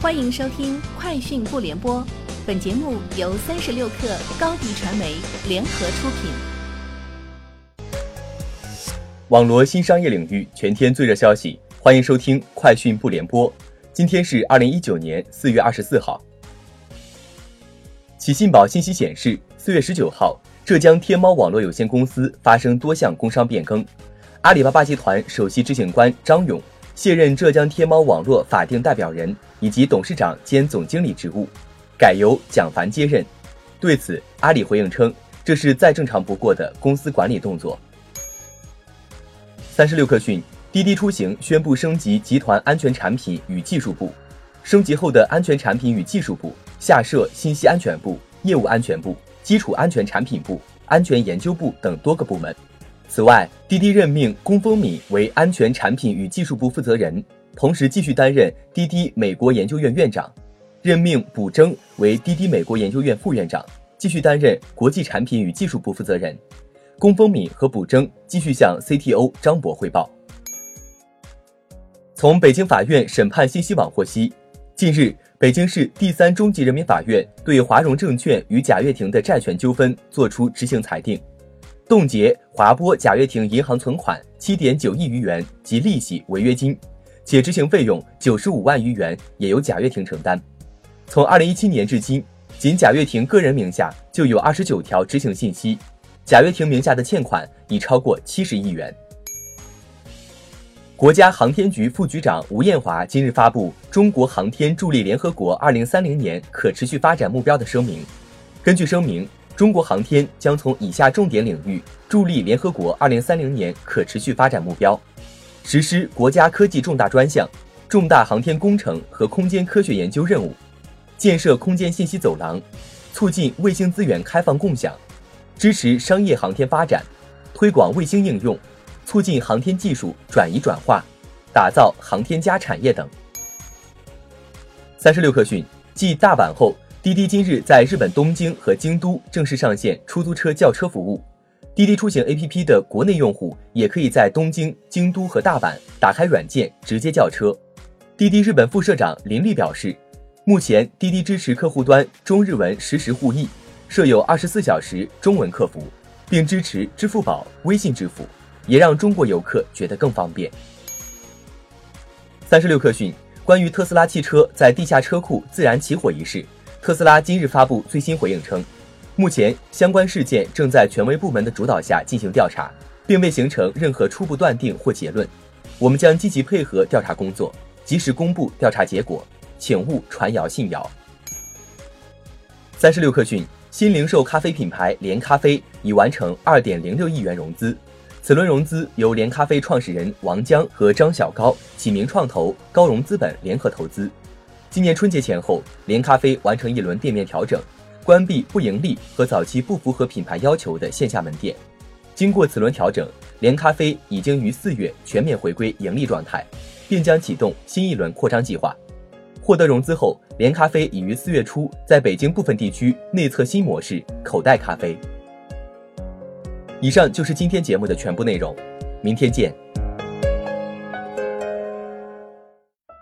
欢迎收听《快讯不联播》，本节目由三十六克高低传媒联合出品。网罗新商业领域全天最热消息，欢迎收听《快讯不联播》。今天是二零一九年四月二十四号。企信宝信息显示，四月十九号，浙江天猫网络有限公司发生多项工商变更，阿里巴巴集团首席执行官张勇。卸任浙江天猫网络法定代表人以及董事长兼总经理职务，改由蒋凡接任。对此，阿里回应称，这是再正常不过的公司管理动作。三十六氪讯，滴滴出行宣布升级集团安全产品与技术部，升级后的安全产品与技术部下设信息安全部、业务安全部、基础安全产品部、安全研究部等多个部门。此外，滴滴任命龚峰敏为安全产品与技术部负责人，同时继续担任滴滴美国研究院院长；任命卜征为滴滴美国研究院副院长，继续担任国际产品与技术部负责人。龚峰敏和卜征继续向 CTO 张博汇报。从北京法院审判信息网获悉，近日，北京市第三中级人民法院对华融证券与贾跃亭的债权纠纷作出执行裁定。冻结华波贾跃亭银行存款七点九亿余元及利息、违约金，且执行费用九十五万余元也由贾跃亭承担。从二零一七年至今，仅贾跃亭个人名下就有二十九条执行信息，贾跃亭名下的欠款已超过七十亿元。国家航天局副局长吴艳华今日发布《中国航天助力联合国二零三零年可持续发展目标》的声明。根据声明。中国航天将从以下重点领域助力联合国二零三零年可持续发展目标：实施国家科技重大专项、重大航天工程和空间科学研究任务，建设空间信息走廊，促进卫星资源开放共享，支持商业航天发展，推广卫星应用，促进航天技术转移转化，打造航天加产业等。三十六氪讯，继大阪后。滴滴今日在日本东京和京都正式上线出租车叫车服务，滴滴出行 APP 的国内用户也可以在东京、京都和大阪打开软件直接叫车。滴滴日本副社长林立表示，目前滴滴支持客户端中日文实时互译，设有二十四小时中文客服，并支持支付宝、微信支付，也让中国游客觉得更方便。三十六氪讯，关于特斯拉汽车在地下车库自燃起火一事。特斯拉今日发布最新回应称，目前相关事件正在权威部门的主导下进行调查，并未形成任何初步断定或结论。我们将积极配合调查工作，及时公布调查结果，请勿传谣信谣。三十六氪讯，新零售咖啡品牌连咖啡已完成二点零六亿元融资，此轮融资由连咖啡创始人王江和张小高、启明创投、高融资本联合投资。今年春节前后，连咖啡完成一轮店面调整，关闭不盈利和早期不符合品牌要求的线下门店。经过此轮调整，连咖啡已经于四月全面回归盈利状态，并将启动新一轮扩张计划。获得融资后，连咖啡已于四月初在北京部分地区内测新模式“口袋咖啡”。以上就是今天节目的全部内容，明天见。